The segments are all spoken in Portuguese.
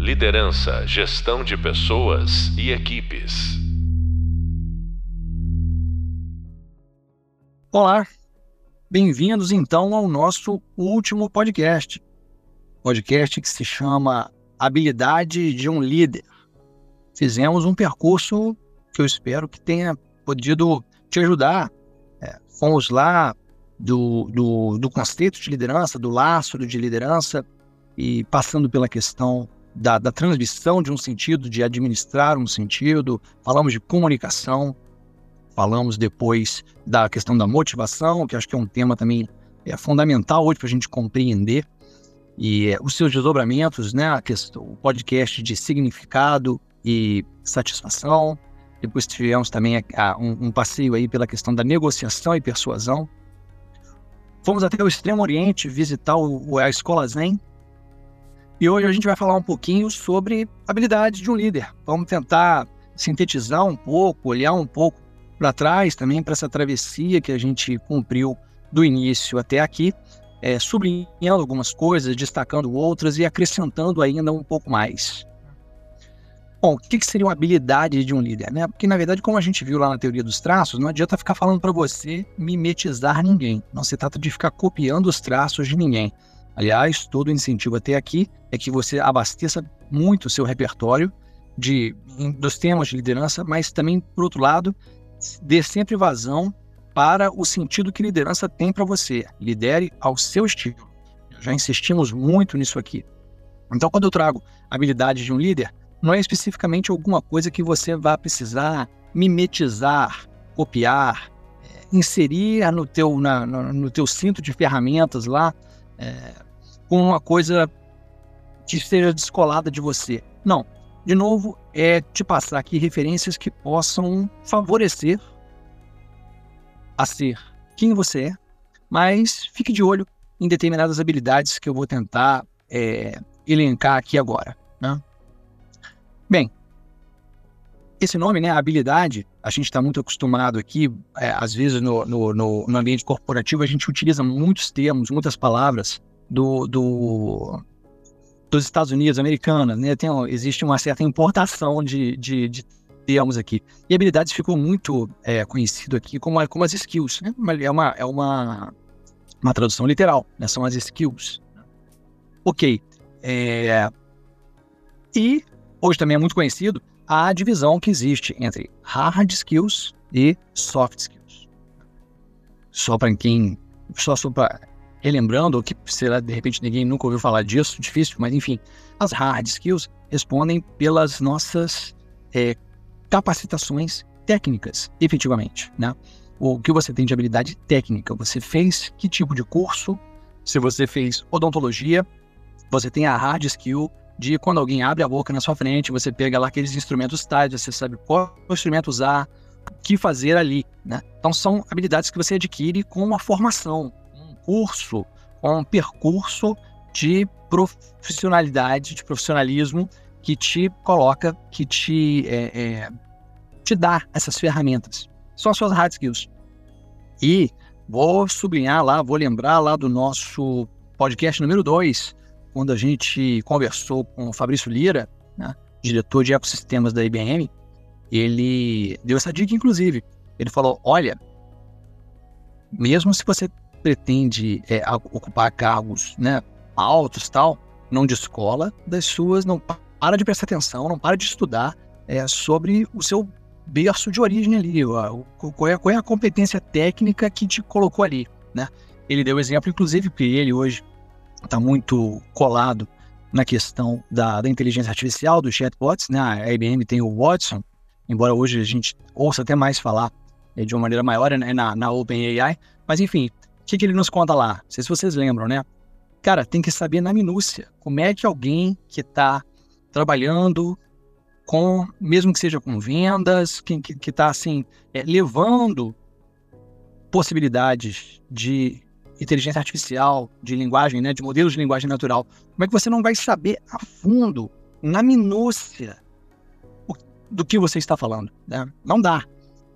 Liderança, gestão de pessoas e equipes. Olá, bem-vindos então ao nosso último podcast. Podcast que se chama Habilidade de um Líder. Fizemos um percurso que eu espero que tenha podido te ajudar. É, fomos lá do, do, do conceito de liderança, do laço de liderança, e passando pela questão da, da transmissão de um sentido, de administrar um sentido, falamos de comunicação, falamos depois da questão da motivação, que acho que é um tema também é fundamental hoje para a gente compreender, e é, os seus desdobramentos, né, a questão, o podcast de significado e satisfação, depois tivemos também a, a, um, um passeio aí pela questão da negociação e persuasão, Fomos até o Extremo Oriente visitar o, a Escola Zen, e hoje a gente vai falar um pouquinho sobre habilidades de um líder. Vamos tentar sintetizar um pouco, olhar um pouco para trás também para essa travessia que a gente cumpriu do início até aqui, é, sublinhando algumas coisas, destacando outras e acrescentando ainda um pouco mais. Bom, o que, seria uma habilidade de um líder? Né? Porque, na verdade, como a gente viu lá na teoria dos traços, não adianta ficar falando para você mimetizar ninguém. Não se trata de ficar copiando os traços de ninguém. Aliás, todo o incentivo até aqui é que você abasteça muito o seu repertório de, dos temas de liderança, mas também, por outro lado, dê sempre vazão para o sentido que liderança tem para você. Lidere ao seu estilo. Já insistimos muito nisso aqui. Então, quando eu trago habilidades de um líder, não é especificamente alguma coisa que você vai precisar mimetizar, copiar, é, inserir no teu, na, no, no teu cinto de ferramentas lá, é, com uma coisa que esteja descolada de você. Não. De novo, é te passar aqui referências que possam favorecer a ser quem você é, mas fique de olho em determinadas habilidades que eu vou tentar é, elencar aqui agora. Né? Bem, esse nome, né, habilidade, a gente está muito acostumado aqui, é, às vezes no, no, no, ambiente corporativo, a gente utiliza muitos termos, muitas palavras do, do dos Estados Unidos, americanas, né? Tem, existe uma certa importação de, de, de termos aqui. E habilidades ficou muito é, conhecido aqui como, como as skills, né? É uma, é uma, uma tradução literal, né? São as skills. Ok. É, e hoje também é muito conhecido a divisão que existe entre hard skills e soft skills. Só para quem só, só para relembrando, que será de repente ninguém nunca ouviu falar disso, difícil, mas enfim, as hard skills respondem pelas nossas é, capacitações técnicas, efetivamente, né? O que você tem de habilidade técnica, você fez que tipo de curso? Se você fez odontologia, você tem a hard skill de quando alguém abre a boca na sua frente, você pega lá aqueles instrumentos tais, você sabe qual instrumento usar, o que fazer ali, né? Então são habilidades que você adquire com uma formação, curso, um percurso de profissionalidade, de profissionalismo que te coloca, que te, é, é, te dá essas ferramentas. São as suas hard skills. E vou sublinhar lá, vou lembrar lá do nosso podcast número 2, quando a gente conversou com o Fabrício Lira, né, diretor de ecossistemas da IBM, ele deu essa dica, inclusive. Ele falou: olha, mesmo se você pretende é, ocupar cargos né, altos tal, não descola das suas, não para de prestar atenção, não para de estudar é, sobre o seu berço de origem ali, qual, é, qual é a competência técnica que te colocou ali, né? Ele deu exemplo, inclusive, porque ele hoje está muito colado na questão da, da, inteligência artificial, dos chatbots, né? A IBM tem o Watson, embora hoje a gente ouça até mais falar é, de uma maneira maior né, na, na OpenAI, mas enfim, que, que ele nos conta lá? Não sei se vocês lembram, né? Cara, tem que saber na minúcia como é que alguém que está trabalhando com, mesmo que seja com vendas, que está assim, é, levando possibilidades de inteligência artificial, de linguagem, né, de modelos de linguagem natural, como é que você não vai saber a fundo, na minúcia, do que você está falando? Né? Não dá.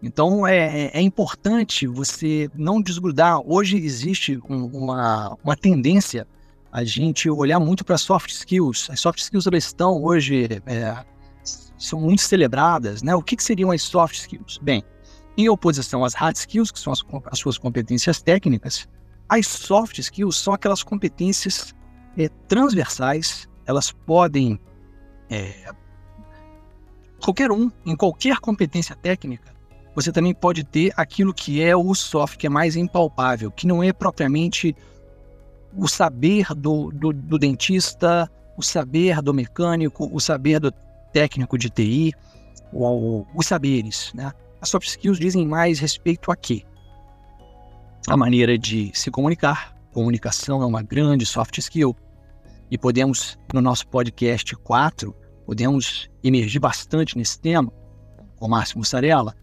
Então é, é, é importante você não desgrudar. Hoje existe um, uma, uma tendência a gente olhar muito para soft skills. As soft skills elas estão hoje é, são muito celebradas, né? O que, que seriam as soft skills? Bem, em oposição às hard skills, que são as, as suas competências técnicas, as soft skills são aquelas competências é, transversais. Elas podem é, qualquer um, em qualquer competência técnica, você também pode ter aquilo que é o soft, que é mais impalpável, que não é propriamente o saber do, do, do dentista, o saber do mecânico, o saber do técnico de TI, ou, os saberes. Né? As soft skills dizem mais respeito a quê? A maneira de se comunicar. Comunicação é uma grande soft skill. E podemos, no nosso podcast 4, podemos emergir bastante nesse tema, com o Márcio Mussarela.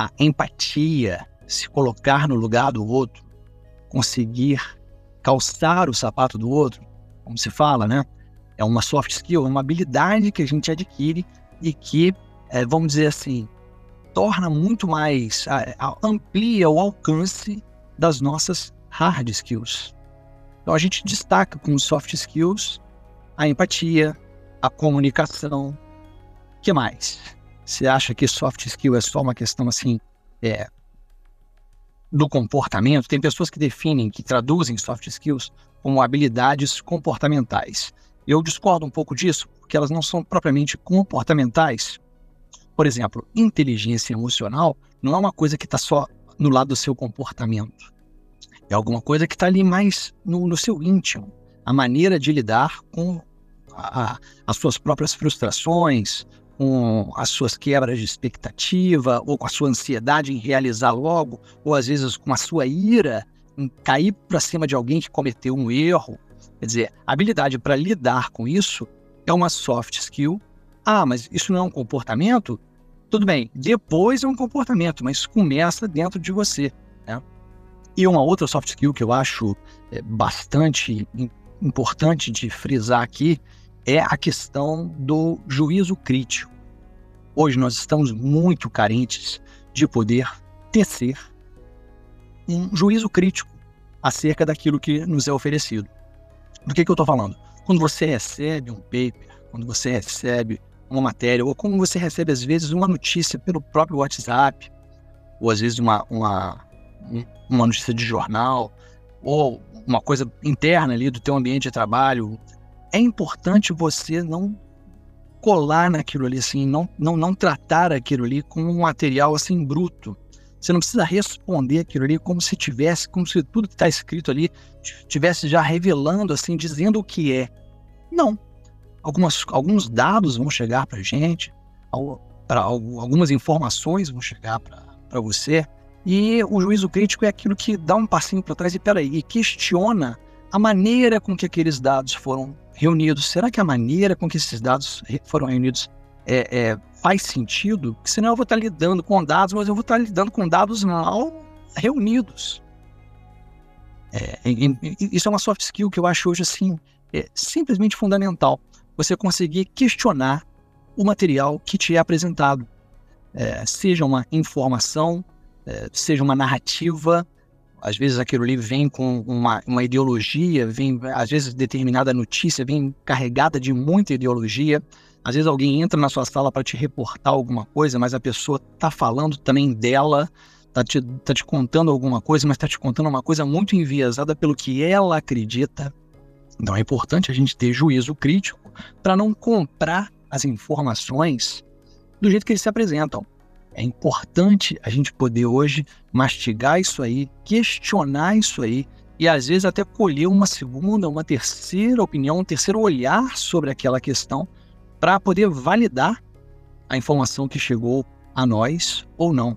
A empatia, se colocar no lugar do outro, conseguir calçar o sapato do outro, como se fala, né? É uma soft skill, é uma habilidade que a gente adquire e que, é, vamos dizer assim, torna muito mais, amplia o alcance das nossas hard skills. Então a gente destaca com soft skills a empatia, a comunicação. Que mais? Você acha que soft skill é só uma questão assim é, do comportamento? Tem pessoas que definem, que traduzem soft skills como habilidades comportamentais. Eu discordo um pouco disso, porque elas não são propriamente comportamentais. Por exemplo, inteligência emocional não é uma coisa que está só no lado do seu comportamento. É alguma coisa que está ali mais no, no seu íntimo. A maneira de lidar com a, as suas próprias frustrações, com as suas quebras de expectativa, ou com a sua ansiedade em realizar logo, ou às vezes com a sua ira em cair para cima de alguém que cometeu um erro. Quer dizer, a habilidade para lidar com isso é uma soft skill. Ah, mas isso não é um comportamento? Tudo bem, depois é um comportamento, mas começa dentro de você. Né? E uma outra soft skill que eu acho é, bastante importante de frisar aqui é a questão do juízo crítico. Hoje nós estamos muito carentes de poder tecer um juízo crítico acerca daquilo que nos é oferecido. Do que, que eu estou falando? Quando você recebe um paper, quando você recebe uma matéria, ou como você recebe, às vezes, uma notícia pelo próprio WhatsApp, ou às vezes uma, uma, uma notícia de jornal, ou uma coisa interna ali do teu ambiente de trabalho, é importante você não colar naquilo ali, assim, não, não, não tratar aquilo ali como um material assim bruto. Você não precisa responder aquilo ali como se tivesse, como se tudo que está escrito ali tivesse já revelando, assim, dizendo o que é. Não. Algumas, alguns dados vão chegar para a gente, algumas informações vão chegar para você, e o juízo crítico é aquilo que dá um passinho para trás e peraí, e questiona a maneira com que aqueles dados foram reunidos, será que a maneira com que esses dados foram reunidos é, é, faz sentido? Porque senão eu vou estar lidando com dados, mas eu vou estar lidando com dados mal reunidos. É, isso é uma soft skill que eu acho hoje assim é simplesmente fundamental. Você conseguir questionar o material que te é apresentado, é, seja uma informação, é, seja uma narrativa, às vezes aquilo ali vem com uma, uma ideologia, vem, às vezes determinada notícia vem carregada de muita ideologia. Às vezes alguém entra na sua sala para te reportar alguma coisa, mas a pessoa está falando também dela, está te, tá te contando alguma coisa, mas está te contando uma coisa muito enviesada pelo que ela acredita. Então é importante a gente ter juízo crítico para não comprar as informações do jeito que eles se apresentam. É importante a gente poder hoje mastigar isso aí, questionar isso aí e às vezes até colher uma segunda, uma terceira opinião, um terceiro olhar sobre aquela questão para poder validar a informação que chegou a nós ou não.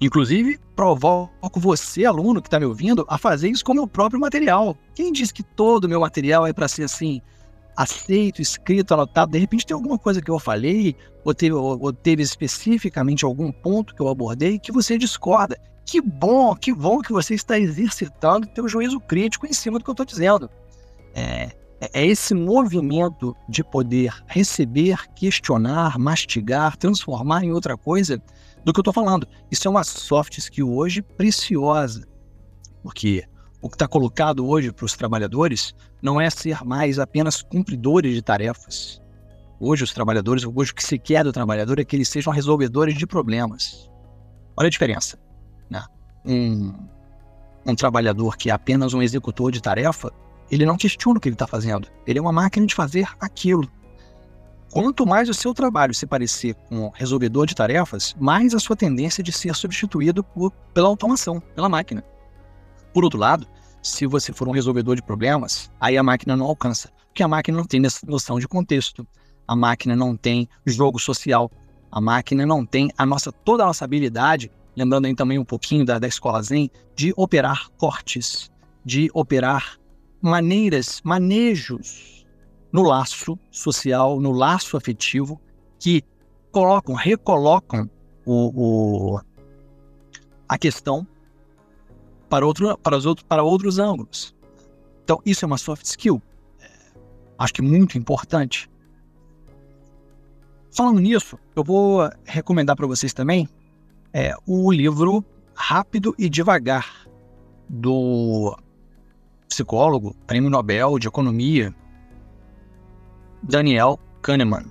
Inclusive, provoco você, aluno que está me ouvindo, a fazer isso com o meu próprio material. Quem diz que todo o meu material é para ser assim, aceito, escrito, anotado. De repente tem alguma coisa que eu falei, ou teve, ou teve especificamente algum ponto que eu abordei que você discorda. Que bom, que bom que você está exercitando teu juízo crítico em cima do que eu estou dizendo. É, é esse movimento de poder receber, questionar, mastigar, transformar em outra coisa do que eu estou falando. Isso é uma soft skill hoje preciosa. Porque o que está colocado hoje para os trabalhadores não é ser mais apenas cumpridores de tarefas. Hoje, os trabalhadores, hoje o que se quer do trabalhador é que eles sejam resolvedores de problemas. Olha a diferença. Né? Um, um trabalhador que é apenas um executor de tarefa, ele não questiona o que ele está fazendo. Ele é uma máquina de fazer aquilo. Quanto mais o seu trabalho se parecer com resolvedor de tarefas, mais a sua tendência de ser substituído por, pela automação, pela máquina. Por outro lado, se você for um resolvedor de problemas, aí a máquina não alcança, porque a máquina não tem noção de contexto, a máquina não tem jogo social, a máquina não tem a nossa toda a nossa habilidade, lembrando aí também um pouquinho da, da escola Zen, de operar cortes, de operar maneiras, manejos no laço social, no laço afetivo, que colocam, recolocam o, o a questão para, outro, para, os outros, para outros ângulos. Então, isso é uma soft skill. É, acho que muito importante. Falando nisso, eu vou recomendar para vocês também é, o livro Rápido e Devagar, do psicólogo, prêmio Nobel de Economia, Daniel Kahneman.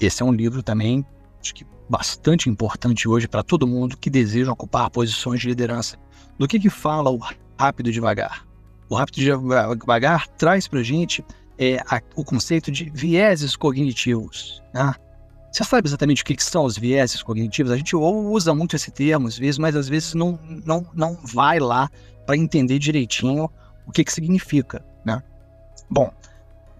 Esse é um livro também, acho que bastante importante hoje para todo mundo que deseja ocupar posições de liderança. Do que, que fala o Rápido e Devagar? O Rápido e Devagar traz para gente é, a, o conceito de vieses cognitivos. Né? Você sabe exatamente o que, que são os vieses cognitivos? A gente usa muito esse termo às vezes, mas às vezes não, não, não vai lá para entender direitinho o que, que significa. Né? Bom,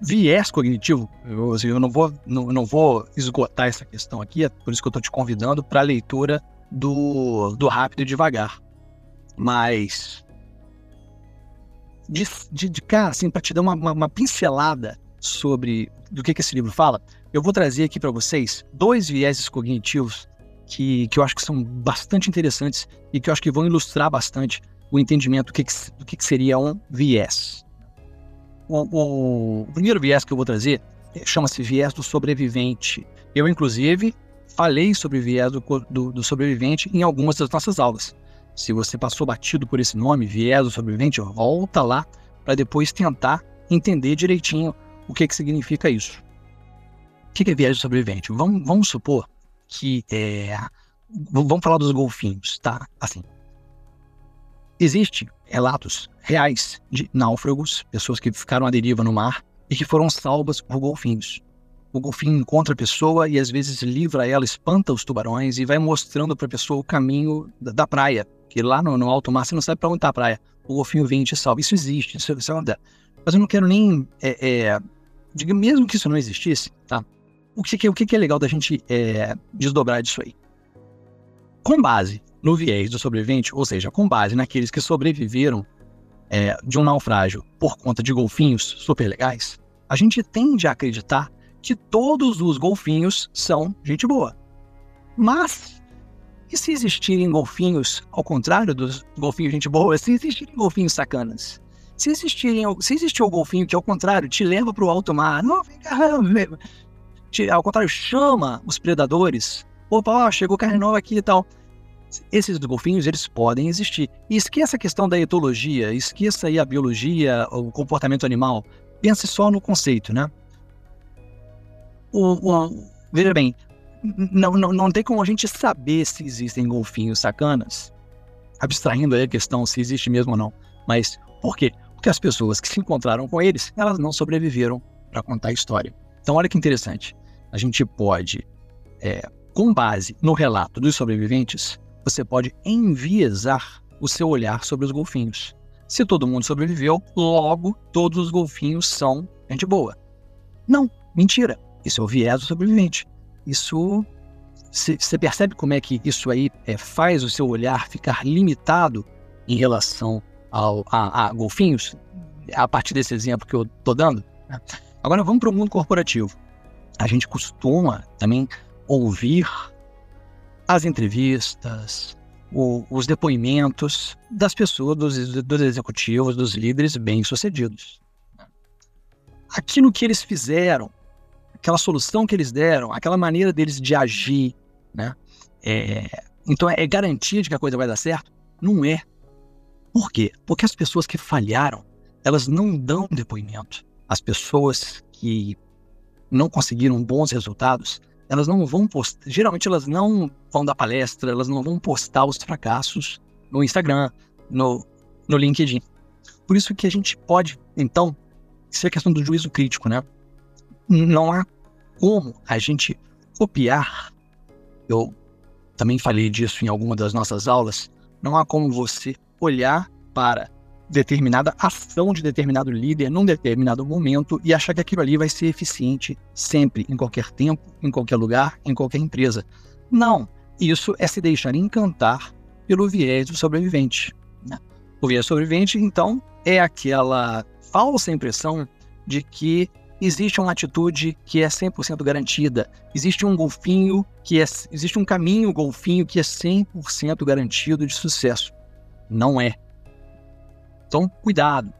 viés cognitivo, eu, eu não, vou, não, não vou esgotar essa questão aqui, é por isso que eu estou te convidando para a leitura do, do Rápido e Devagar. Mas, de, de, de cara, assim, para te dar uma, uma, uma, pincelada sobre do que, que esse livro fala, eu vou trazer aqui para vocês dois vieses cognitivos que, que eu acho que são bastante interessantes e que eu acho que vão ilustrar bastante o entendimento do que, que, do que, que seria um viés. O, o, primeiro viés que eu vou trazer chama-se viés do sobrevivente. Eu, inclusive, falei sobre viés do, do, do, sobrevivente em algumas das nossas aulas. Se você passou batido por esse nome, viés do sobrevivente, volta lá para depois tentar entender direitinho o que, que significa isso. O que é viés do sobrevivente? Vamos, vamos supor que é, vamos falar dos golfinhos, tá? Assim, Existem relatos reais de náufragos, pessoas que ficaram à deriva no mar e que foram salvas por golfinhos. O golfinho encontra a pessoa e às vezes livra ela, espanta os tubarões e vai mostrando para a pessoa o caminho da, praia. Que lá no, no, alto mar você não sabe para onde está a praia. O golfinho vem e te salva. Isso existe, isso, isso é Mas eu não quero nem. É, é, diga, mesmo que isso não existisse, tá? O que, o que é legal da gente é, desdobrar disso aí? Com base no viés do sobrevivente, ou seja, com base naqueles que sobreviveram é, de um naufrágio por conta de golfinhos super legais, a gente tende a acreditar que todos os golfinhos são gente boa. Mas, e se existirem golfinhos ao contrário dos golfinhos gente boa? Se existirem golfinhos sacanas? Se, existirem, se existir o golfinho que, ao contrário, te leva para o alto mar, não, te, ao contrário, chama os predadores. Opa, ó, chegou carne nova aqui e tal esses golfinhos eles podem existir. E esqueça a questão da etologia, esqueça aí a biologia, o comportamento animal. Pense só no conceito, né? O, o, veja bem, não, não, não tem como a gente saber se existem golfinhos sacanas, abstraindo aí a questão se existe mesmo ou não. Mas por quê? Porque as pessoas que se encontraram com eles, elas não sobreviveram para contar a história. Então, olha que interessante. A gente pode, é, com base no relato dos sobreviventes, você pode enviesar o seu olhar sobre os golfinhos. Se todo mundo sobreviveu, logo todos os golfinhos são gente boa. Não, mentira. Isso é o viés do sobrevivente. Isso. Você percebe como é que isso aí é, faz o seu olhar ficar limitado em relação ao, a, a golfinhos? A partir desse exemplo que eu estou dando. Né? Agora vamos para o mundo corporativo. A gente costuma também ouvir as entrevistas, o, os depoimentos das pessoas, dos, dos executivos, dos líderes bem-sucedidos. Aquilo que eles fizeram, aquela solução que eles deram, aquela maneira deles de agir, né? É, então é garantia de que a coisa vai dar certo? Não é. Por quê? Porque as pessoas que falharam, elas não dão depoimento. As pessoas que não conseguiram bons resultados, elas não vão postar, geralmente elas não vão dar palestra, elas não vão postar os fracassos no Instagram, no, no LinkedIn. Por isso que a gente pode, então, isso é questão do juízo crítico, né? Não há como a gente copiar. Eu também falei disso em alguma das nossas aulas. Não há como você olhar para determinada ação de determinado líder num determinado momento e achar que aquilo ali vai ser eficiente sempre, em qualquer tempo, em qualquer lugar, em qualquer empresa. Não, isso é se deixar encantar pelo viés do sobrevivente. Né? O viés sobrevivente, então, é aquela falsa impressão de que existe uma atitude que é 100% garantida, existe um golfinho que é existe um caminho golfinho que é 100% garantido de sucesso. Não é. Então, cuidado,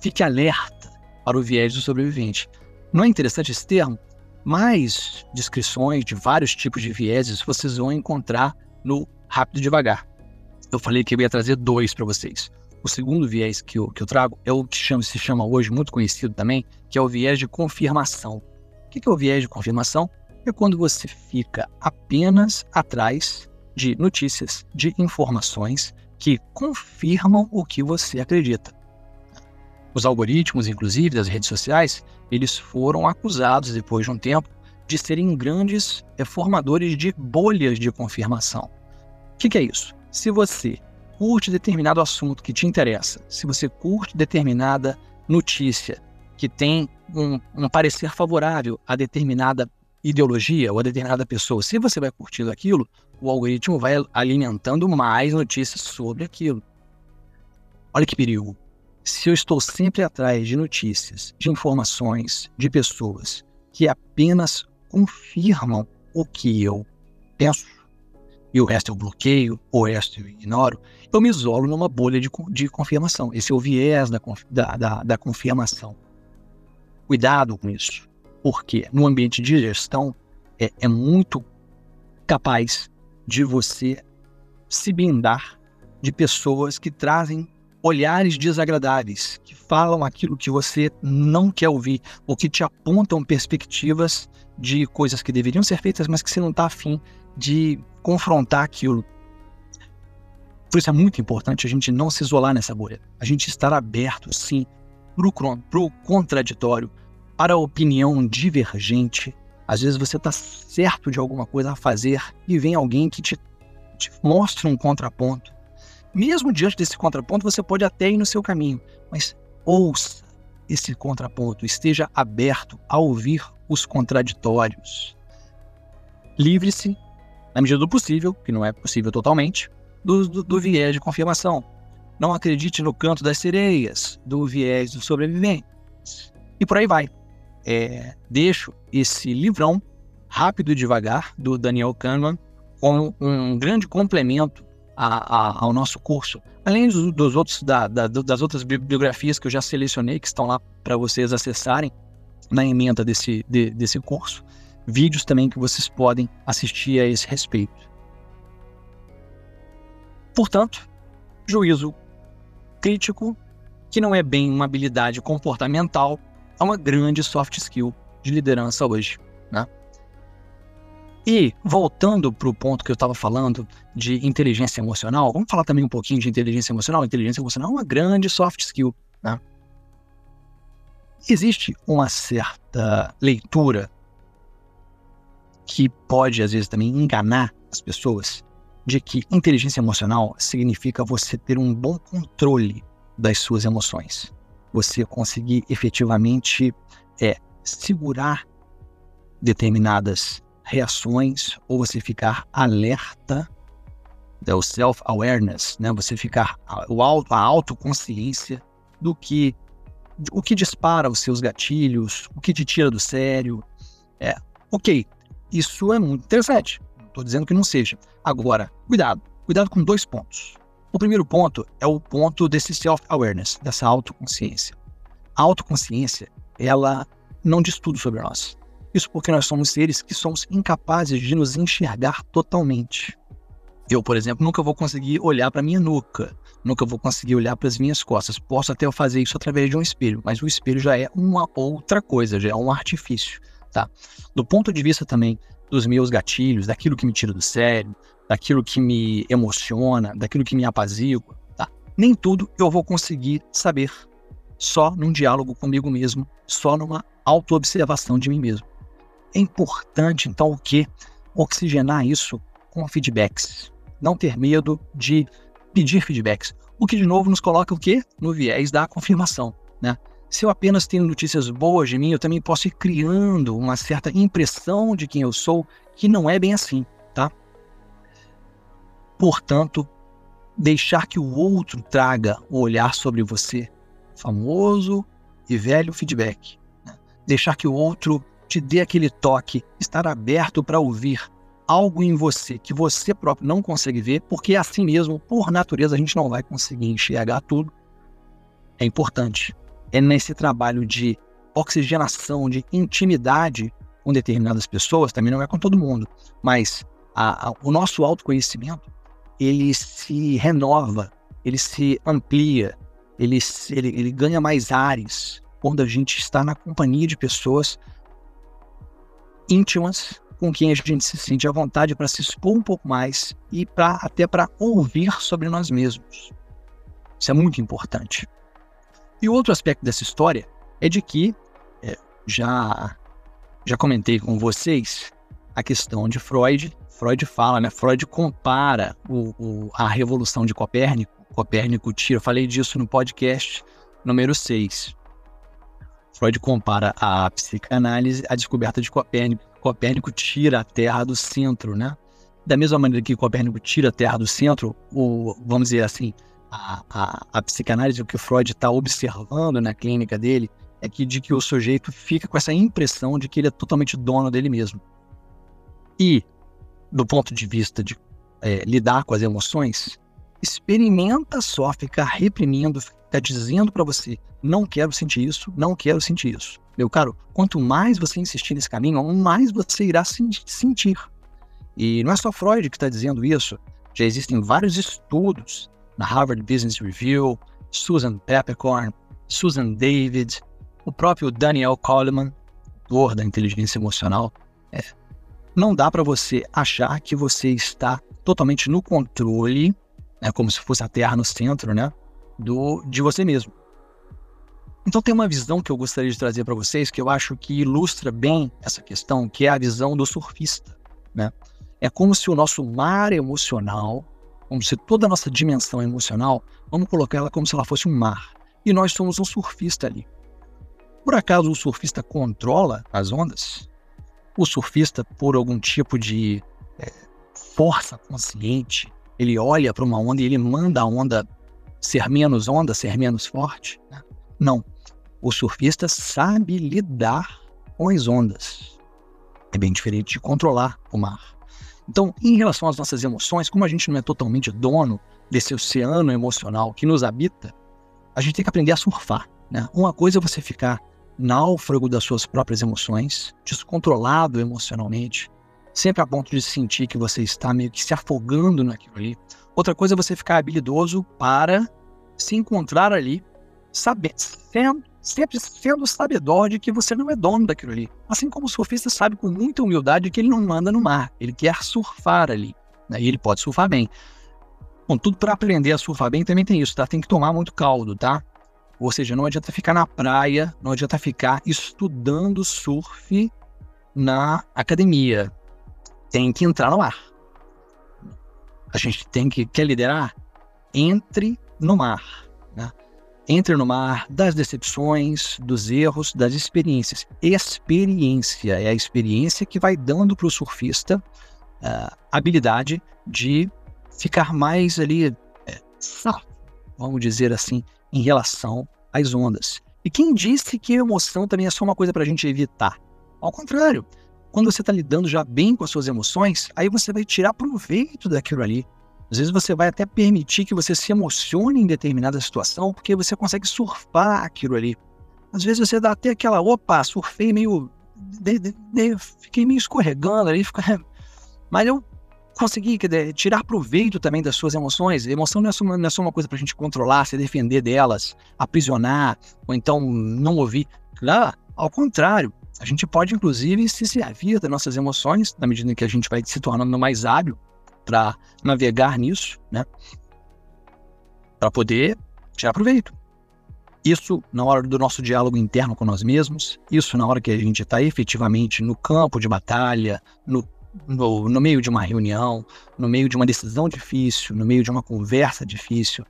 fique alerta para o viés do sobrevivente. Não é interessante esse termo? Mais descrições de vários tipos de vieses vocês vão encontrar no Rápido Devagar. Eu falei que eu ia trazer dois para vocês. O segundo viés que eu, que eu trago é o que chama, se chama hoje, muito conhecido também, que é o viés de confirmação. O que é o viés de confirmação? É quando você fica apenas atrás de notícias, de informações que confirmam o que você acredita. Os algoritmos, inclusive, das redes sociais, eles foram acusados, depois de um tempo, de serem grandes formadores de bolhas de confirmação. O que, que é isso? Se você curte determinado assunto que te interessa, se você curte determinada notícia que tem um, um parecer favorável a determinada ideologia ou a determinada pessoa, se você vai curtindo aquilo, o algoritmo vai alimentando mais notícias sobre aquilo. Olha que perigo. Se eu estou sempre atrás de notícias, de informações, de pessoas que apenas confirmam o que eu penso, e o resto eu bloqueio, o resto eu ignoro, eu me isolo numa bolha de, de confirmação. Esse é o viés da, da, da, da confirmação. Cuidado com isso, porque no ambiente de gestão é, é muito capaz de você se blindar de pessoas que trazem olhares desagradáveis, que falam aquilo que você não quer ouvir, ou que te apontam perspectivas de coisas que deveriam ser feitas, mas que você não está afim de confrontar aquilo. Por isso é muito importante a gente não se isolar nessa bolha, a gente estar aberto, sim, para o contraditório, para a opinião divergente, às vezes você está certo de alguma coisa a fazer e vem alguém que te, te mostra um contraponto. Mesmo diante desse contraponto, você pode até ir no seu caminho, mas ouça esse contraponto, esteja aberto a ouvir os contraditórios. Livre-se, na medida do possível, que não é possível totalmente, do, do, do, viés de confirmação. Não acredite no canto das sereias, do viés do sobrevivente. E por aí vai é, deixo esse livrão, rápido e devagar, do Daniel Kahneman, como um grande complemento a, a, ao nosso curso. Além dos, dos outros, da, da, das outras biografias que eu já selecionei, que estão lá para vocês acessarem na emenda desse, de, desse curso, vídeos também que vocês podem assistir a esse respeito. Portanto, juízo crítico, que não é bem uma habilidade comportamental, é uma grande soft skill de liderança hoje, né? E voltando para o ponto que eu estava falando de inteligência emocional, vamos falar também um pouquinho de inteligência emocional. Inteligência emocional é uma grande soft skill, né? Existe uma certa leitura que pode às vezes também enganar as pessoas de que inteligência emocional significa você ter um bom controle das suas emoções você conseguir efetivamente é, segurar determinadas reações ou você ficar alerta, é o self-awareness, né? Você ficar auto, a autoconsciência do que o que dispara os seus gatilhos, o que te tira do sério. É, ok, isso é muito interessante. Estou dizendo que não seja. Agora, cuidado, cuidado com dois pontos. O primeiro ponto é o ponto desse self-awareness, dessa autoconsciência. A autoconsciência, ela não diz tudo sobre nós. Isso porque nós somos seres que somos incapazes de nos enxergar totalmente. Eu, por exemplo, nunca vou conseguir olhar para minha nuca, nunca vou conseguir olhar para as minhas costas. Posso até fazer isso através de um espelho, mas o espelho já é uma outra coisa, já é um artifício, tá? Do ponto de vista também dos meus gatilhos, daquilo que me tira do sério, daquilo que me emociona, daquilo que me apazigua, tá? Nem tudo eu vou conseguir saber só num diálogo comigo mesmo, só numa autoobservação de mim mesmo. É importante, então, o que? Oxigenar isso com feedbacks. Não ter medo de pedir feedbacks. O que, de novo, nos coloca o quê? No viés da confirmação, né? Se eu apenas tenho notícias boas de mim, eu também posso ir criando uma certa impressão de quem eu sou, que não é bem assim, tá? Portanto, deixar que o outro traga o olhar sobre você, famoso e velho feedback. Né? Deixar que o outro te dê aquele toque, estar aberto para ouvir algo em você que você próprio não consegue ver, porque é assim mesmo, por natureza, a gente não vai conseguir enxergar tudo. É importante é nesse trabalho de oxigenação, de intimidade com determinadas pessoas, também não é com todo mundo, mas a, a, o nosso autoconhecimento, ele se renova, ele se amplia, ele, ele, ele ganha mais ares quando a gente está na companhia de pessoas íntimas com quem a gente se sente à vontade para se expor um pouco mais e para até para ouvir sobre nós mesmos. Isso é muito importante. E outro aspecto dessa história é de que é, já já comentei com vocês a questão de Freud. Freud fala, né? Freud compara o, o, a revolução de Copérnico. Copérnico tira, falei disso no podcast número 6. Freud compara a psicanálise à descoberta de Copérnico. Copérnico tira a Terra do centro, né? Da mesma maneira que Copérnico tira a Terra do centro, o, vamos dizer assim, a, a, psicanálise, o que o Freud está observando na clínica dele, é que de que o sujeito fica com essa impressão de que ele é totalmente dono dele mesmo. E, do ponto de vista de é, lidar com as emoções, experimenta só ficar reprimindo, ficar dizendo para você: não quero sentir isso, não quero sentir isso. Meu caro, quanto mais você insistir nesse caminho, mais você irá sentir. E não é só Freud que está dizendo isso. Já existem vários estudos na Harvard Business Review, Susan Peppercorn, Susan David, o próprio Daniel Coleman, autor da inteligência emocional. É, não dá para você achar que você está totalmente no controle, né, como se fosse a Terra no centro, né, do, de você mesmo. Então tem uma visão que eu gostaria de trazer para vocês que eu acho que ilustra bem essa questão, que é a visão do surfista. Né? É como se o nosso mar emocional como se toda a nossa dimensão emocional, vamos colocar ela como se ela fosse um mar. E nós somos um surfista ali. Por acaso o surfista controla as ondas? O surfista, por algum tipo de é, força consciente, ele olha para uma onda e ele manda a onda ser menos onda, ser menos forte? Né? Não. O surfista sabe lidar com as ondas. É bem diferente de controlar o mar. Então, em relação às nossas emoções, como a gente não é totalmente dono desse oceano emocional que nos habita, a gente tem que aprender a surfar. Né? Uma coisa é você ficar náufrago das suas próprias emoções, descontrolado emocionalmente, sempre a ponto de sentir que você está meio que se afogando naquilo ali. Outra coisa é você ficar habilidoso para se encontrar ali, saber, sendo sempre sendo sabedor de que você não é dono daquilo ali. Assim como o surfista sabe com muita humildade que ele não manda no mar, ele quer surfar ali. Né? E ele pode surfar bem. Contudo, para aprender a surfar bem também tem isso, tá? Tem que tomar muito caldo, tá? Ou seja, não adianta ficar na praia, não adianta ficar estudando surf na academia. Tem que entrar no mar. A gente tem que quer liderar? Entre no mar. Entre no mar das decepções, dos erros, das experiências. Experiência é a experiência que vai dando para o surfista a uh, habilidade de ficar mais ali, é, vamos dizer assim, em relação às ondas. E quem disse que emoção também é só uma coisa para a gente evitar? Ao contrário, quando você está lidando já bem com as suas emoções, aí você vai tirar proveito daquilo ali. Às vezes você vai até permitir que você se emocione em determinada situação, porque você consegue surfar aquilo ali. Às vezes você dá até aquela, opa, surfei meio. De, de, de, fiquei meio escorregando ali, fica... mas eu conseguir dizer, tirar proveito também das suas emoções. Emoção não é só, não é só uma coisa para a gente controlar, se defender delas, aprisionar, ou então não ouvir. Claro, ao contrário, a gente pode inclusive se servir das nossas emoções, na medida em que a gente vai se tornando mais hábil para navegar nisso, né? Para poder tirar proveito. Isso na hora do nosso diálogo interno com nós mesmos, isso na hora que a gente está efetivamente no campo de batalha, no no, no meio de uma reunião, no meio de uma decisão difícil, no meio de uma conversa difícil.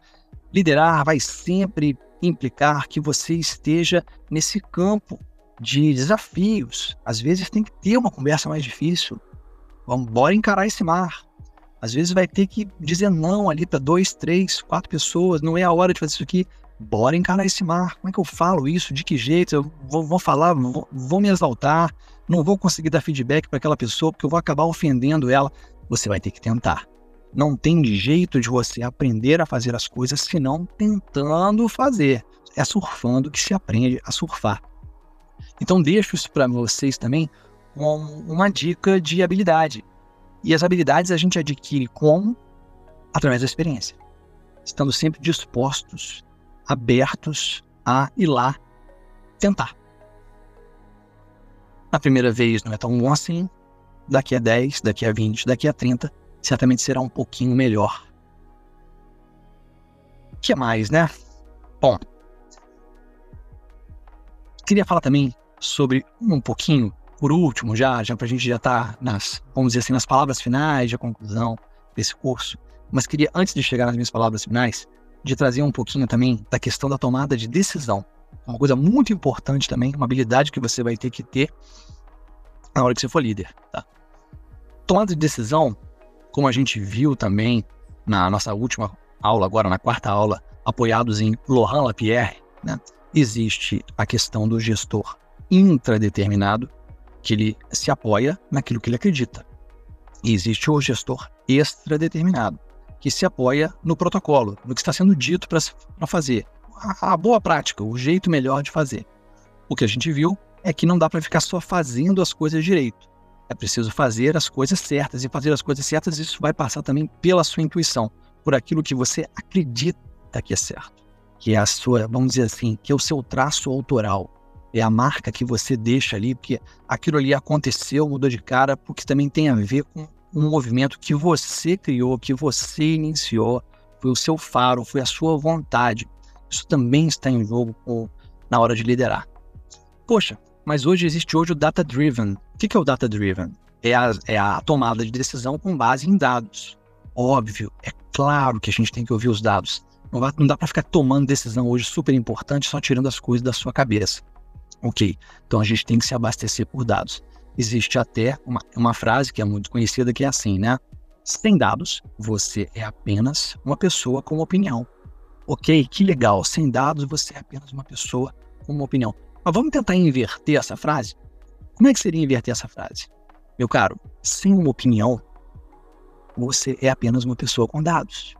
Liderar vai sempre implicar que você esteja nesse campo de desafios. Às vezes tem que ter uma conversa mais difícil. Vamos bora encarar esse mar. Às vezes vai ter que dizer não ali para dois, três, quatro pessoas. Não é a hora de fazer isso aqui. Bora encarar esse mar. Como é que eu falo isso? De que jeito? Eu vou, vou falar, vou, vou me exaltar não vou conseguir dar feedback para aquela pessoa porque eu vou acabar ofendendo ela. Você vai ter que tentar. Não tem jeito de você aprender a fazer as coisas senão tentando fazer. É surfando que se aprende a surfar. Então deixo isso para vocês também uma dica de habilidade. E as habilidades a gente adquire como? Através da experiência. Estando sempre dispostos, abertos a ir lá tentar. Na primeira vez não é tão bom assim. Daqui a 10, daqui a 20, daqui a 30, certamente será um pouquinho melhor. O que mais, né? Bom, queria falar também sobre um pouquinho, por último, já, já para a gente já estar tá nas, vamos dizer assim, nas palavras finais de conclusão desse curso. Mas queria, antes de chegar nas minhas palavras finais, de trazer um pouquinho também da questão da tomada de decisão. Uma coisa muito importante também, uma habilidade que você vai ter que ter na hora que você for líder, tá? Tomada de decisão, como a gente viu também na nossa última aula, agora na quarta aula, apoiados em Laurent Lapierre, né? existe a questão do gestor intradeterminado, que ele se apoia naquilo que ele acredita. E existe o gestor extradeterminado, que se apoia no protocolo, no que está sendo dito para fazer. A, a boa prática, o jeito melhor de fazer. O que a gente viu é que não dá para ficar só fazendo as coisas direito. É preciso fazer as coisas certas. E fazer as coisas certas, isso vai passar também pela sua intuição, por aquilo que você acredita que é certo. Que é a sua, vamos dizer assim, que é o seu traço autoral. É a marca que você deixa ali, porque aquilo ali aconteceu, mudou de cara, porque também tem a ver com um movimento que você criou, que você iniciou, foi o seu faro, foi a sua vontade. Isso também está em jogo na hora de liderar. Poxa, mas hoje existe hoje o data driven. O que é o data driven? É a, é a tomada de decisão com base em dados. Óbvio, é claro que a gente tem que ouvir os dados. Não, não dá para ficar tomando decisão hoje super importante só tirando as coisas da sua cabeça. Ok, então a gente tem que se abastecer por dados. Existe até uma, uma frase que é muito conhecida que é assim, né? Sem dados, você é apenas uma pessoa com opinião. Ok, que legal. Sem dados, você é apenas uma pessoa com uma opinião. Mas vamos tentar inverter essa frase? Como é que seria inverter essa frase? Meu caro, sem uma opinião, você é apenas uma pessoa com dados.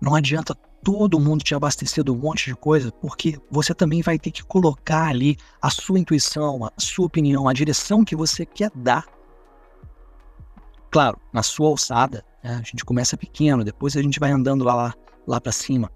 Não adianta todo mundo te abastecer de um monte de coisa, porque você também vai ter que colocar ali a sua intuição, a sua opinião, a direção que você quer dar. Claro, na sua alçada, né? a gente começa pequeno, depois a gente vai andando lá, lá, lá para cima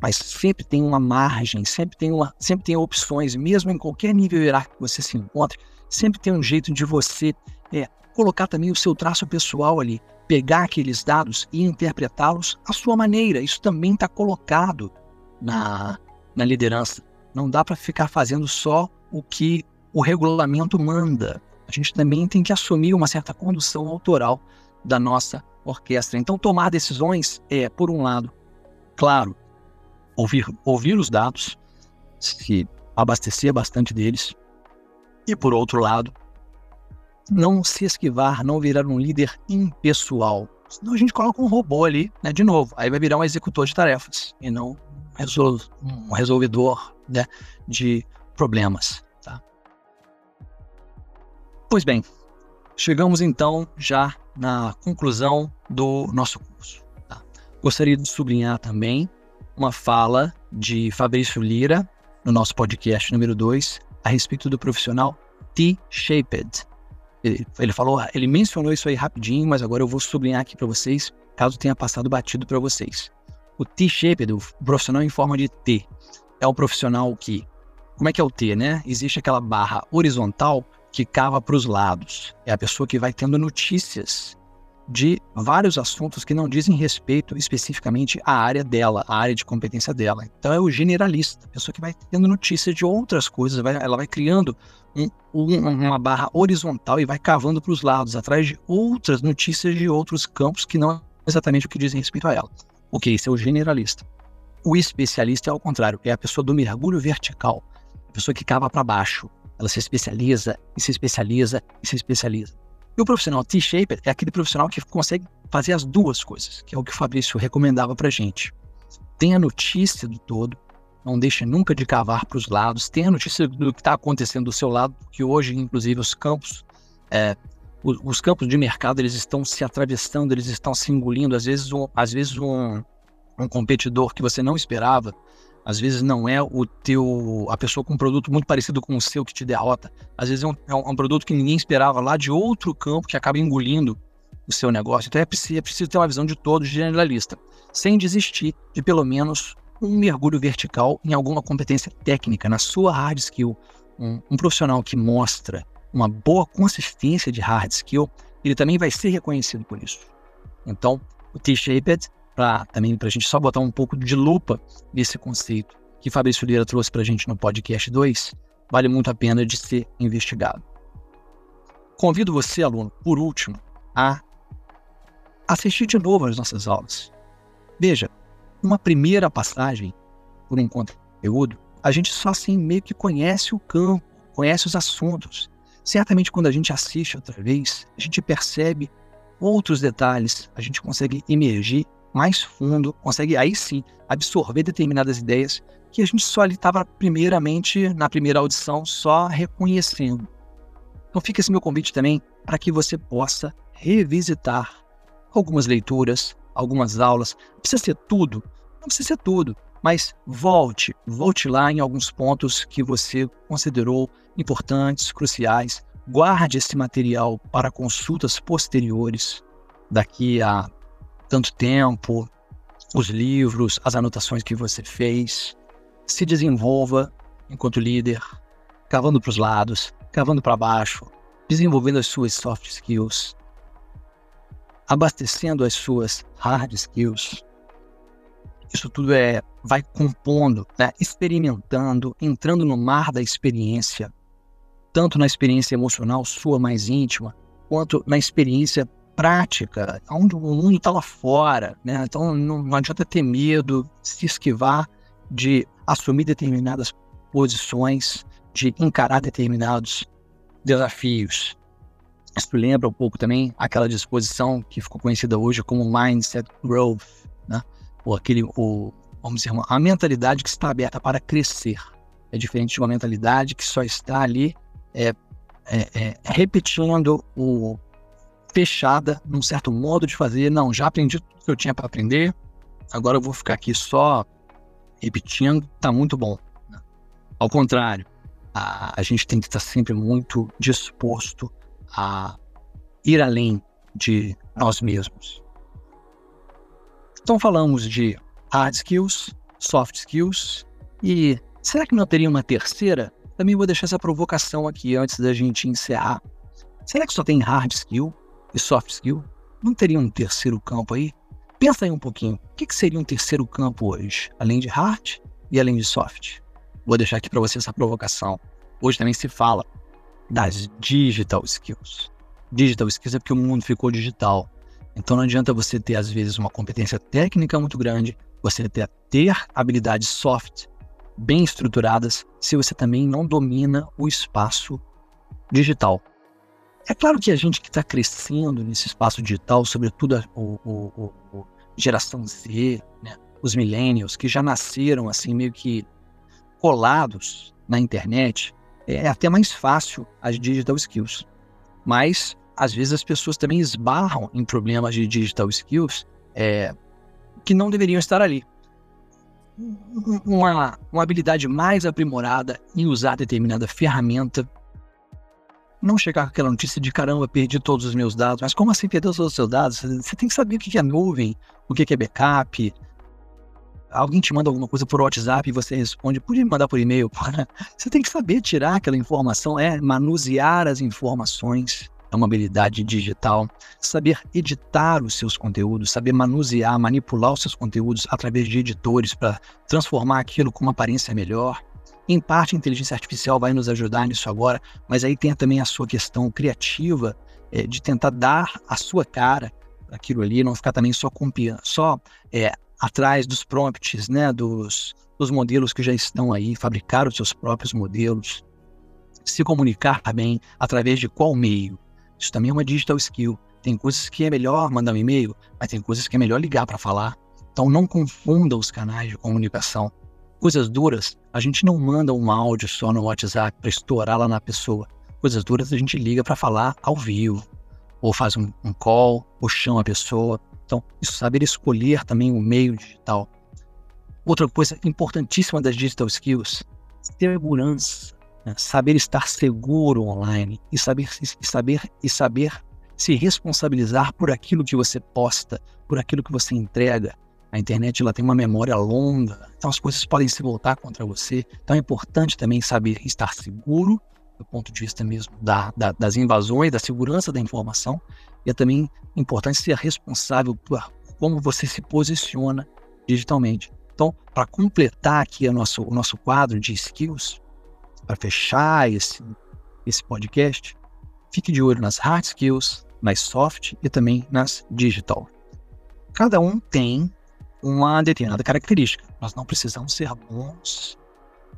mas sempre tem uma margem, sempre tem, uma, sempre tem opções, mesmo em qualquer nível hierárquico que você se encontre, sempre tem um jeito de você é, colocar também o seu traço pessoal ali, pegar aqueles dados e interpretá-los à sua maneira. Isso também está colocado na, na liderança. Não dá para ficar fazendo só o que o regulamento manda. A gente também tem que assumir uma certa condução autoral da nossa orquestra. Então, tomar decisões é, por um lado, claro, ouvir, ouvir os dados, se abastecer bastante deles, e por outro lado, não se esquivar, não virar um líder impessoal. Senão a gente coloca um robô ali, né, de novo, aí vai virar um executor de tarefas e não um resolvedor né, de problemas. Tá? Pois bem, chegamos então já na conclusão do nosso curso. Tá? Gostaria de sublinhar também uma fala de Fabrício Lira no nosso podcast número 2 a respeito do profissional T-shaped. Ele, falou, ele mencionou isso aí rapidinho, mas agora eu vou sublinhar aqui para vocês, caso tenha passado batido para vocês. O T-shaped, o profissional em forma de T, é o profissional que, como é que é o T, né? Existe aquela barra horizontal que cava para os lados. É a pessoa que vai tendo notícias de vários assuntos que não dizem respeito especificamente à área dela, à área de competência dela. Então é o generalista, a pessoa que vai tendo notícias de outras coisas, vai, ela vai criando um, um, uma barra horizontal e vai cavando para os lados, atrás de outras notícias de outros campos que não é exatamente o que dizem respeito a ela. Ok, esse é o generalista. O especialista é ao contrário, é a pessoa do mergulho vertical, a pessoa que cava para baixo. Ela se especializa e se especializa e se especializa. E o profissional T-Shaper é aquele profissional que consegue fazer as duas coisas, que é o que o Fabrício recomendava para gente. Tenha notícia do todo, não deixe nunca de cavar para os lados, tenha notícia do que está acontecendo do seu lado, que hoje, inclusive, os campos, é, os, os, campos de mercado, eles estão se atravessando, eles estão se engolindo. Às vezes, um, às vezes um, um competidor que você não esperava às vezes não é o teu a pessoa com um produto muito parecido com o seu que te derrota. Às vezes é um, é um produto que ninguém esperava lá de outro campo que acaba engolindo o seu negócio. Então é preciso, é preciso ter uma visão de todo generalista, sem desistir de pelo menos um mergulho vertical em alguma competência técnica na sua hard skill. Um, um profissional que mostra uma boa consistência de hard skill, ele também vai ser reconhecido por isso. Então, o T-shaped para também para a gente só botar um pouco de lupa nesse conceito que Fabrício Lira trouxe para a gente no podcast 2, vale muito a pena de ser investigado. Convido você, aluno, por último, a assistir de novo as nossas aulas. Veja, uma primeira passagem por um conteúdo, a gente só assim meio que conhece o campo, conhece os assuntos. Certamente quando a gente assiste outra vez, a gente percebe outros detalhes, a gente consegue emergir mais fundo, consegue aí sim absorver determinadas ideias que a gente só ali estava primeiramente na primeira audição só reconhecendo. Então fica esse meu convite também para que você possa revisitar algumas leituras, algumas aulas. Não precisa ser tudo, não precisa ser tudo, mas volte, volte lá em alguns pontos que você considerou importantes, cruciais. Guarde esse material para consultas posteriores daqui a tanto tempo, os livros, as anotações que você fez. Se desenvolva enquanto líder, cavando para os lados, cavando para baixo, desenvolvendo as suas soft skills, abastecendo as suas hard skills. Isso tudo é vai compondo, né? experimentando, entrando no mar da experiência, tanto na experiência emocional sua mais íntima, quanto na experiência prática, onde o mundo está lá fora, né? Então não, não adianta ter medo, se esquivar de assumir determinadas posições, de encarar determinados desafios. Isso lembra um pouco também aquela disposição que ficou conhecida hoje como mindset growth, né? Ou aquele, o, vamos dizer, uma, mentalidade que está aberta para crescer. É diferente de uma mentalidade que só está ali é, é, é, repetindo o, fechada num certo modo de fazer. Não, já aprendi tudo que eu tinha para aprender, agora eu vou ficar aqui só repetindo, tá muito bom. Ao contrário, a, a gente tem que estar sempre muito disposto a ir além de nós mesmos. Então falamos de hard skills, soft skills e será que não teria uma terceira? Também vou deixar essa provocação aqui antes da gente encerrar. Será que só tem hard skill? E soft skill, não teria um terceiro campo aí? Pensa aí um pouquinho, o que, que seria um terceiro campo hoje, além de hard e além de soft? Vou deixar aqui para você essa provocação. Hoje também se fala das digital skills. Digital skills é porque o mundo ficou digital. Então não adianta você ter, às vezes, uma competência técnica muito grande, você ter, ter habilidades soft bem estruturadas, se você também não domina o espaço digital. É claro que a gente que está crescendo nesse espaço digital, sobretudo a o, o, o, geração Z, né, os millennials, que já nasceram assim meio que colados na internet, é até mais fácil as digital skills. Mas, às vezes, as pessoas também esbarram em problemas de digital skills é, que não deveriam estar ali. Uma, uma habilidade mais aprimorada em usar determinada ferramenta não chegar com aquela notícia de caramba, perdi todos os meus dados. Mas como assim perdeu todos os seus dados? Você tem que saber o que é nuvem, o que é backup. Alguém te manda alguma coisa por WhatsApp e você responde, podia me mandar por e-mail. Você tem que saber tirar aquela informação, é manusear as informações. É uma habilidade digital. Saber editar os seus conteúdos, saber manusear, manipular os seus conteúdos através de editores para transformar aquilo com uma aparência melhor em parte, a inteligência artificial vai nos ajudar nisso agora, mas aí tem também a sua questão criativa é, de tentar dar a sua cara aquilo ali, não ficar também só, só é, atrás dos prompts, né, dos, dos modelos que já estão aí, fabricar os seus próprios modelos, se comunicar também através de qual meio. Isso também é uma digital skill. Tem coisas que é melhor mandar um e-mail, mas tem coisas que é melhor ligar para falar. Então não confunda os canais de comunicação coisas duras, a gente não manda um áudio só no WhatsApp para estourar lá na pessoa. Coisas duras a gente liga para falar ao vivo, ou faz um, um call, ou chama a pessoa. Então, isso saber escolher também o meio digital. Outra coisa importantíssima das digital skills, segurança. Né? Saber estar seguro online e saber, e saber e saber se responsabilizar por aquilo que você posta, por aquilo que você entrega, a internet ela tem uma memória longa, então as coisas podem se voltar contra você. Então é importante também saber estar seguro, do ponto de vista mesmo da, da, das invasões, da segurança da informação. E é também importante ser responsável por como você se posiciona digitalmente. Então, para completar aqui o nosso, o nosso quadro de skills, para fechar esse, esse podcast, fique de olho nas hard skills, nas soft e também nas digital. Cada um tem uma determinada característica. Nós não precisamos ser bons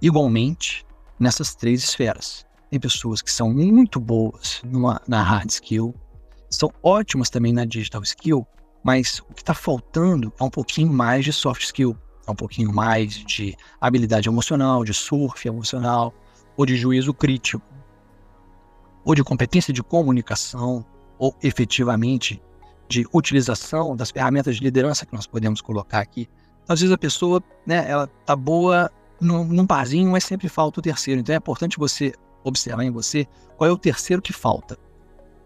igualmente nessas três esferas. Tem pessoas que são muito boas numa, na hard skill, são ótimas também na digital skill, mas o que está faltando é um pouquinho mais de soft skill, é um pouquinho mais de habilidade emocional, de surf emocional, ou de juízo crítico, ou de competência de comunicação, ou efetivamente de utilização das ferramentas de liderança que nós podemos colocar aqui. Às vezes a pessoa, né, ela tá boa num, num parzinho, mas sempre falta o terceiro. Então é importante você observar em você qual é o terceiro que falta.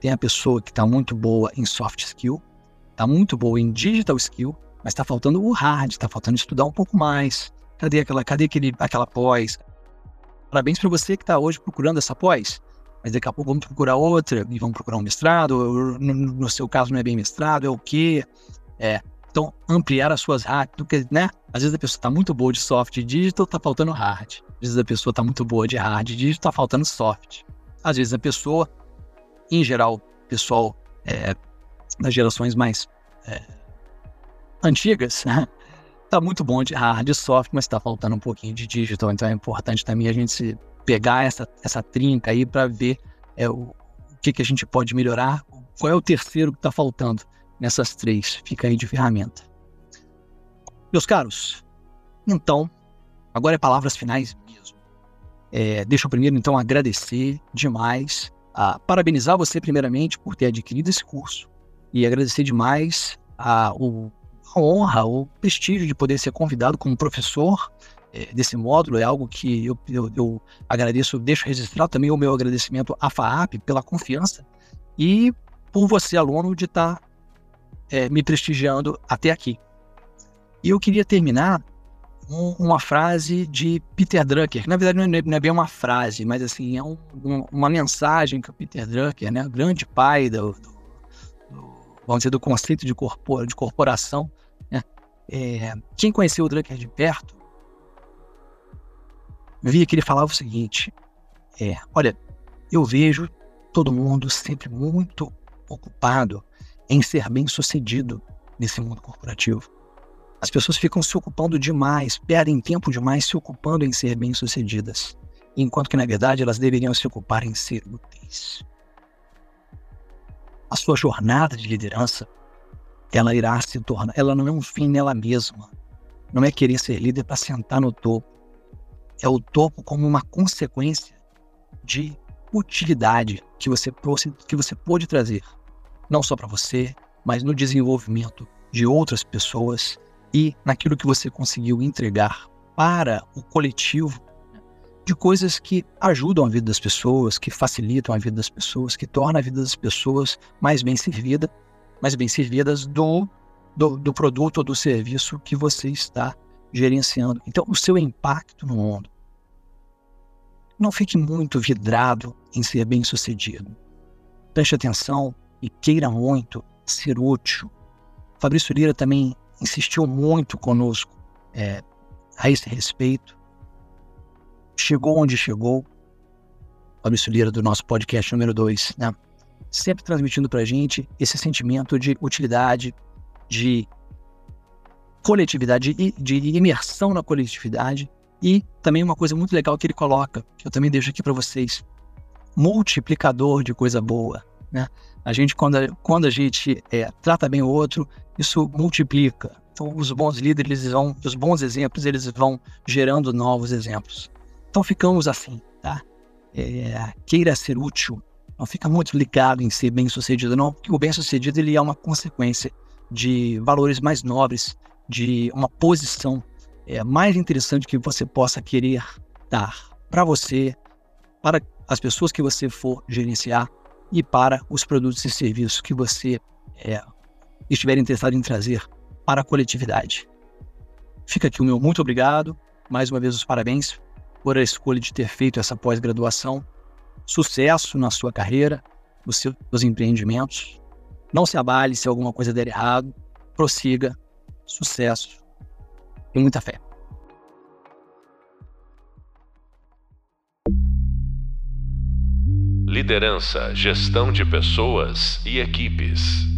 Tem a pessoa que está muito boa em soft skill, está muito boa em digital skill, mas está faltando o hard, está faltando estudar um pouco mais. Cadê aquela, cadê aquele, aquela pós? Parabéns para você que está hoje procurando essa pós mas daqui a pouco vamos procurar outra e vamos procurar um mestrado. No, seu caso não é bem mestrado, é o quê? É, então, ampliar as suas hard, porque, né? Às vezes a pessoa está muito boa de soft e digital, está faltando hard. Às vezes a pessoa está muito boa de hard e digital, está faltando soft. Às vezes a pessoa, em geral, pessoal é, das gerações mais é, antigas, né? Tá muito bom de hard e soft, mas está faltando um pouquinho de digital. Então é importante também a gente se pegar essa, essa trinca aí para ver é, o, o que, que a gente pode melhorar, qual é o terceiro que está faltando nessas três. Fica aí de ferramenta. Meus caros, então, agora é palavras finais mesmo. É, deixa eu primeiro, então, agradecer demais, a, parabenizar você, primeiramente, por ter adquirido esse curso e agradecer demais a, o, a honra, o prestígio de poder ser convidado como professor desse módulo é algo que eu, eu, eu, agradeço, deixo registrar também o meu agradecimento à FAAP pela confiança e por você, aluno, de estar tá, é, me prestigiando até aqui. E eu queria terminar com uma frase de Peter Drucker. Na verdade, não é, não é bem uma frase, mas assim, é um, uma mensagem que o Peter Drucker, né, grande pai do, do, do vamos dizer, do conceito de, corpor, de corporação, né, é, quem conheceu o Drucker de perto via que ele falava o seguinte: é, olha, eu vejo todo mundo sempre muito ocupado em ser bem sucedido nesse mundo corporativo. As pessoas ficam se ocupando demais, perdem tempo demais se ocupando em ser bem sucedidas, enquanto que na verdade elas deveriam se ocupar em ser úteis. A sua jornada de liderança, ela irá se tornar, ela não é um fim nela mesma. Não é querer ser líder para sentar no topo é o topo como uma consequência de utilidade que você, que você pode trazer, não só para você, mas no desenvolvimento de outras pessoas e naquilo que você conseguiu entregar para o coletivo de coisas que ajudam a vida das pessoas, que facilitam a vida das pessoas, que tornam a vida das pessoas mais bem servida, mais bem servidas do, do, do produto ou do serviço que você está gerenciando. Então, o seu impacto no mundo. Não fique muito vidrado em ser bem sucedido. Preste atenção e queira muito ser útil. Fabrício Lira também insistiu muito conosco é, a esse respeito. Chegou onde chegou. Fabrício Lira, do nosso podcast número 2, né? sempre transmitindo para a gente esse sentimento de utilidade, de coletividade, de, de imersão na coletividade e também uma coisa muito legal que ele coloca, que eu também deixo aqui para vocês, multiplicador de coisa boa. Né? A gente, quando a, quando a gente é, trata bem o outro, isso multiplica. Então, os bons líderes eles vão, os bons exemplos, eles vão gerando novos exemplos. Então, ficamos assim, tá? É, queira ser útil, não fica muito ligado em ser bem sucedido, não, porque o bem sucedido ele é uma consequência de valores mais nobres, de uma posição é, mais interessante que você possa querer dar para você, para as pessoas que você for gerenciar e para os produtos e serviços que você é, estiver interessado em trazer para a coletividade. Fica aqui o meu muito obrigado, mais uma vez os parabéns por a escolha de ter feito essa pós-graduação. Sucesso na sua carreira, nos seus empreendimentos. Não se abale se alguma coisa der errado. Prossiga. Sucesso e muita fé. Liderança, gestão de pessoas e equipes.